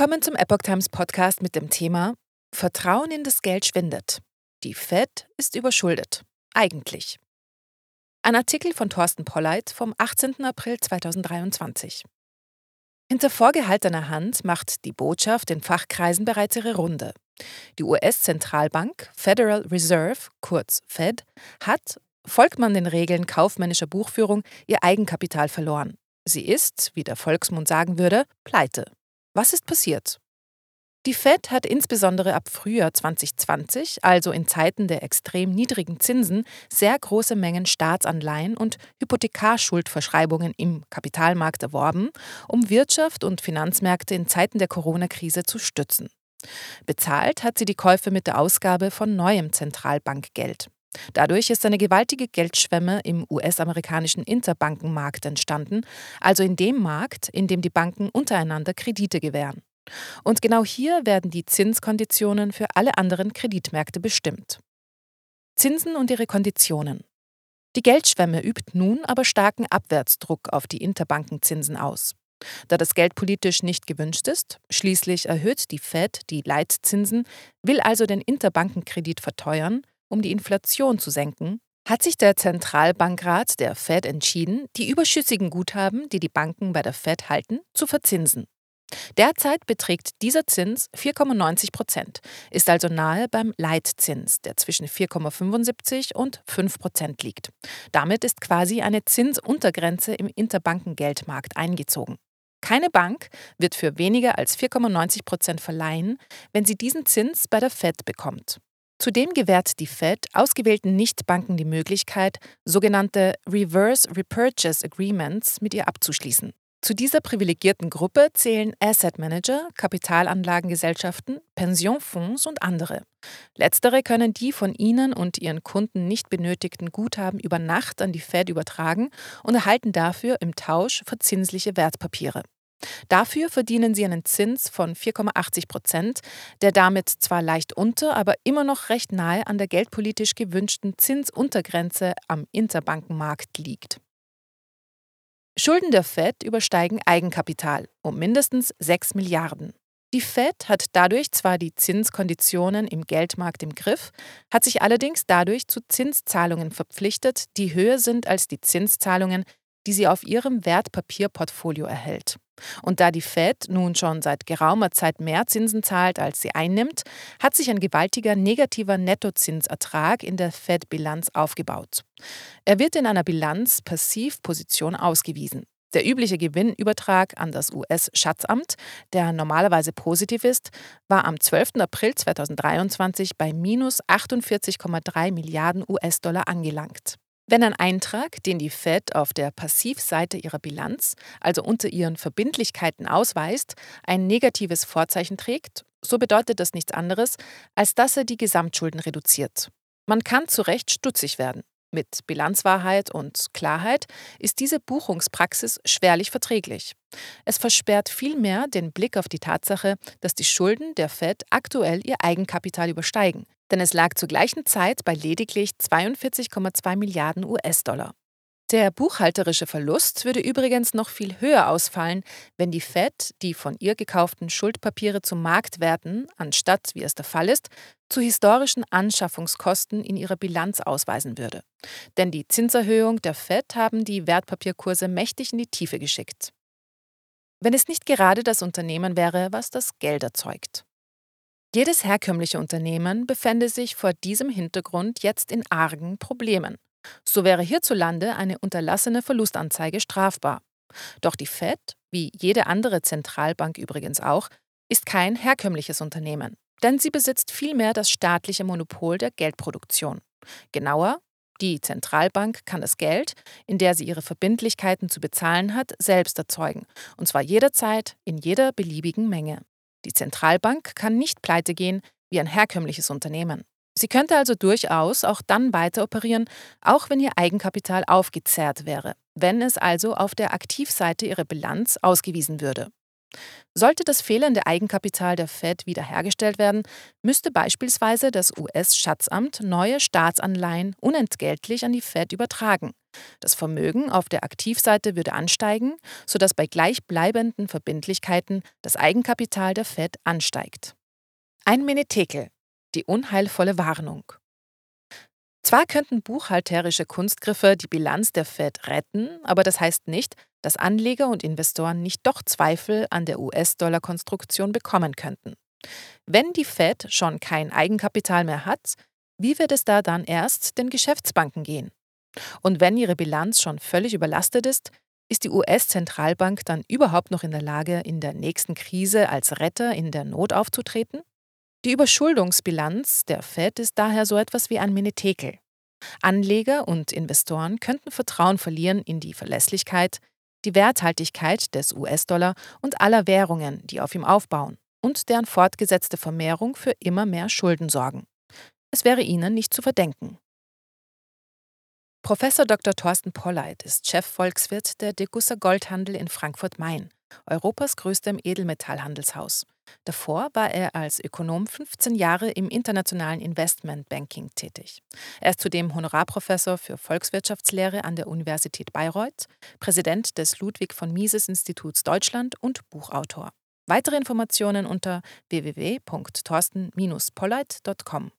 Kommen zum Epoch Times Podcast mit dem Thema Vertrauen in das Geld schwindet. Die Fed ist überschuldet. Eigentlich. Ein Artikel von Thorsten Polleit vom 18. April 2023. Hinter vorgehaltener Hand macht die Botschaft in Fachkreisen bereits ihre Runde. Die US-Zentralbank Federal Reserve, kurz Fed, hat, folgt man den Regeln kaufmännischer Buchführung, ihr Eigenkapital verloren. Sie ist, wie der Volksmund sagen würde, pleite. Was ist passiert? Die Fed hat insbesondere ab Frühjahr 2020, also in Zeiten der extrem niedrigen Zinsen, sehr große Mengen Staatsanleihen und Hypothekarschuldverschreibungen im Kapitalmarkt erworben, um Wirtschaft und Finanzmärkte in Zeiten der Corona-Krise zu stützen. Bezahlt hat sie die Käufe mit der Ausgabe von neuem Zentralbankgeld. Dadurch ist eine gewaltige Geldschwemme im US-amerikanischen Interbankenmarkt entstanden, also in dem Markt, in dem die Banken untereinander Kredite gewähren. Und genau hier werden die Zinskonditionen für alle anderen Kreditmärkte bestimmt. Zinsen und ihre Konditionen. Die Geldschwemme übt nun aber starken Abwärtsdruck auf die Interbankenzinsen aus. Da das Geld politisch nicht gewünscht ist, schließlich erhöht die Fed die Leitzinsen, will also den Interbankenkredit verteuern, um die Inflation zu senken, hat sich der Zentralbankrat der Fed entschieden, die überschüssigen Guthaben, die die Banken bei der Fed halten, zu verzinsen. Derzeit beträgt dieser Zins 4,90 Prozent, ist also nahe beim Leitzins, der zwischen 4,75 und 5 Prozent liegt. Damit ist quasi eine Zinsuntergrenze im Interbankengeldmarkt eingezogen. Keine Bank wird für weniger als 4,90 Prozent verleihen, wenn sie diesen Zins bei der Fed bekommt. Zudem gewährt die Fed ausgewählten Nichtbanken die Möglichkeit, sogenannte Reverse Repurchase Agreements mit ihr abzuschließen. Zu dieser privilegierten Gruppe zählen Asset Manager, Kapitalanlagengesellschaften, Pensionfonds und andere. Letztere können die von ihnen und ihren Kunden nicht benötigten Guthaben über Nacht an die Fed übertragen und erhalten dafür im Tausch verzinsliche Wertpapiere. Dafür verdienen sie einen Zins von 4,80 Prozent, der damit zwar leicht unter, aber immer noch recht nahe an der geldpolitisch gewünschten Zinsuntergrenze am Interbankenmarkt liegt. Schulden der Fed übersteigen Eigenkapital um mindestens 6 Milliarden. Die Fed hat dadurch zwar die Zinskonditionen im Geldmarkt im Griff, hat sich allerdings dadurch zu Zinszahlungen verpflichtet, die höher sind als die Zinszahlungen, die sie auf ihrem Wertpapierportfolio erhält. Und da die Fed nun schon seit geraumer Zeit mehr Zinsen zahlt, als sie einnimmt, hat sich ein gewaltiger negativer Nettozinsertrag in der Fed-Bilanz aufgebaut. Er wird in einer Bilanz-Passivposition ausgewiesen. Der übliche Gewinnübertrag an das US-Schatzamt, der normalerweise positiv ist, war am 12. April 2023 bei minus 48,3 Milliarden US-Dollar angelangt. Wenn ein Eintrag, den die Fed auf der Passivseite ihrer Bilanz, also unter ihren Verbindlichkeiten ausweist, ein negatives Vorzeichen trägt, so bedeutet das nichts anderes, als dass er die Gesamtschulden reduziert. Man kann zu Recht stutzig werden. Mit Bilanzwahrheit und Klarheit ist diese Buchungspraxis schwerlich verträglich. Es versperrt vielmehr den Blick auf die Tatsache, dass die Schulden der Fed aktuell ihr Eigenkapital übersteigen, denn es lag zur gleichen Zeit bei lediglich 42,2 Milliarden US-Dollar. Der buchhalterische Verlust würde übrigens noch viel höher ausfallen, wenn die Fed die von ihr gekauften Schuldpapiere zu Marktwerten, anstatt, wie es der Fall ist, zu historischen Anschaffungskosten in ihrer Bilanz ausweisen würde. Denn die Zinserhöhung der Fed haben die Wertpapierkurse mächtig in die Tiefe geschickt. Wenn es nicht gerade das Unternehmen wäre, was das Geld erzeugt. Jedes herkömmliche Unternehmen befände sich vor diesem Hintergrund jetzt in argen Problemen. So wäre hierzulande eine unterlassene Verlustanzeige strafbar. Doch die Fed, wie jede andere Zentralbank übrigens auch, ist kein herkömmliches Unternehmen, denn sie besitzt vielmehr das staatliche Monopol der Geldproduktion. Genauer, die Zentralbank kann das Geld, in der sie ihre Verbindlichkeiten zu bezahlen hat, selbst erzeugen, und zwar jederzeit in jeder beliebigen Menge. Die Zentralbank kann nicht pleite gehen wie ein herkömmliches Unternehmen. Sie könnte also durchaus auch dann weiter operieren, auch wenn ihr Eigenkapital aufgezehrt wäre, wenn es also auf der Aktivseite ihrer Bilanz ausgewiesen würde. Sollte das fehlende Eigenkapital der Fed wiederhergestellt werden, müsste beispielsweise das US-Schatzamt neue Staatsanleihen unentgeltlich an die Fed übertragen, Das Vermögen auf der Aktivseite würde ansteigen, sodass bei gleichbleibenden Verbindlichkeiten das Eigenkapital der Fed ansteigt. Ein Menetekel, die unheilvolle Warnung. Zwar könnten buchhalterische Kunstgriffe die Bilanz der Fed retten, aber das heißt nicht, dass Anleger und Investoren nicht doch Zweifel an der US-Dollar-Konstruktion bekommen könnten. Wenn die Fed schon kein Eigenkapital mehr hat, wie wird es da dann erst den Geschäftsbanken gehen? Und wenn ihre Bilanz schon völlig überlastet ist, ist die US-Zentralbank dann überhaupt noch in der Lage, in der nächsten Krise als Retter in der Not aufzutreten? Die Überschuldungsbilanz der Fed ist daher so etwas wie ein Menetekel. Anleger und Investoren könnten Vertrauen verlieren in die Verlässlichkeit, die Werthaltigkeit des US-Dollar und aller Währungen, die auf ihm aufbauen und deren fortgesetzte Vermehrung für immer mehr Schulden sorgen. Es wäre ihnen nicht zu verdenken. Professor Dr. Thorsten Polleit ist Chefvolkswirt der Degussa Goldhandel in Frankfurt-Main, Europas größtem Edelmetallhandelshaus. Davor war er als Ökonom 15 Jahre im internationalen Investmentbanking tätig. Er ist zudem Honorarprofessor für Volkswirtschaftslehre an der Universität Bayreuth, Präsident des Ludwig von Mises Instituts Deutschland und Buchautor. Weitere Informationen unter www.torsten-polleit.com.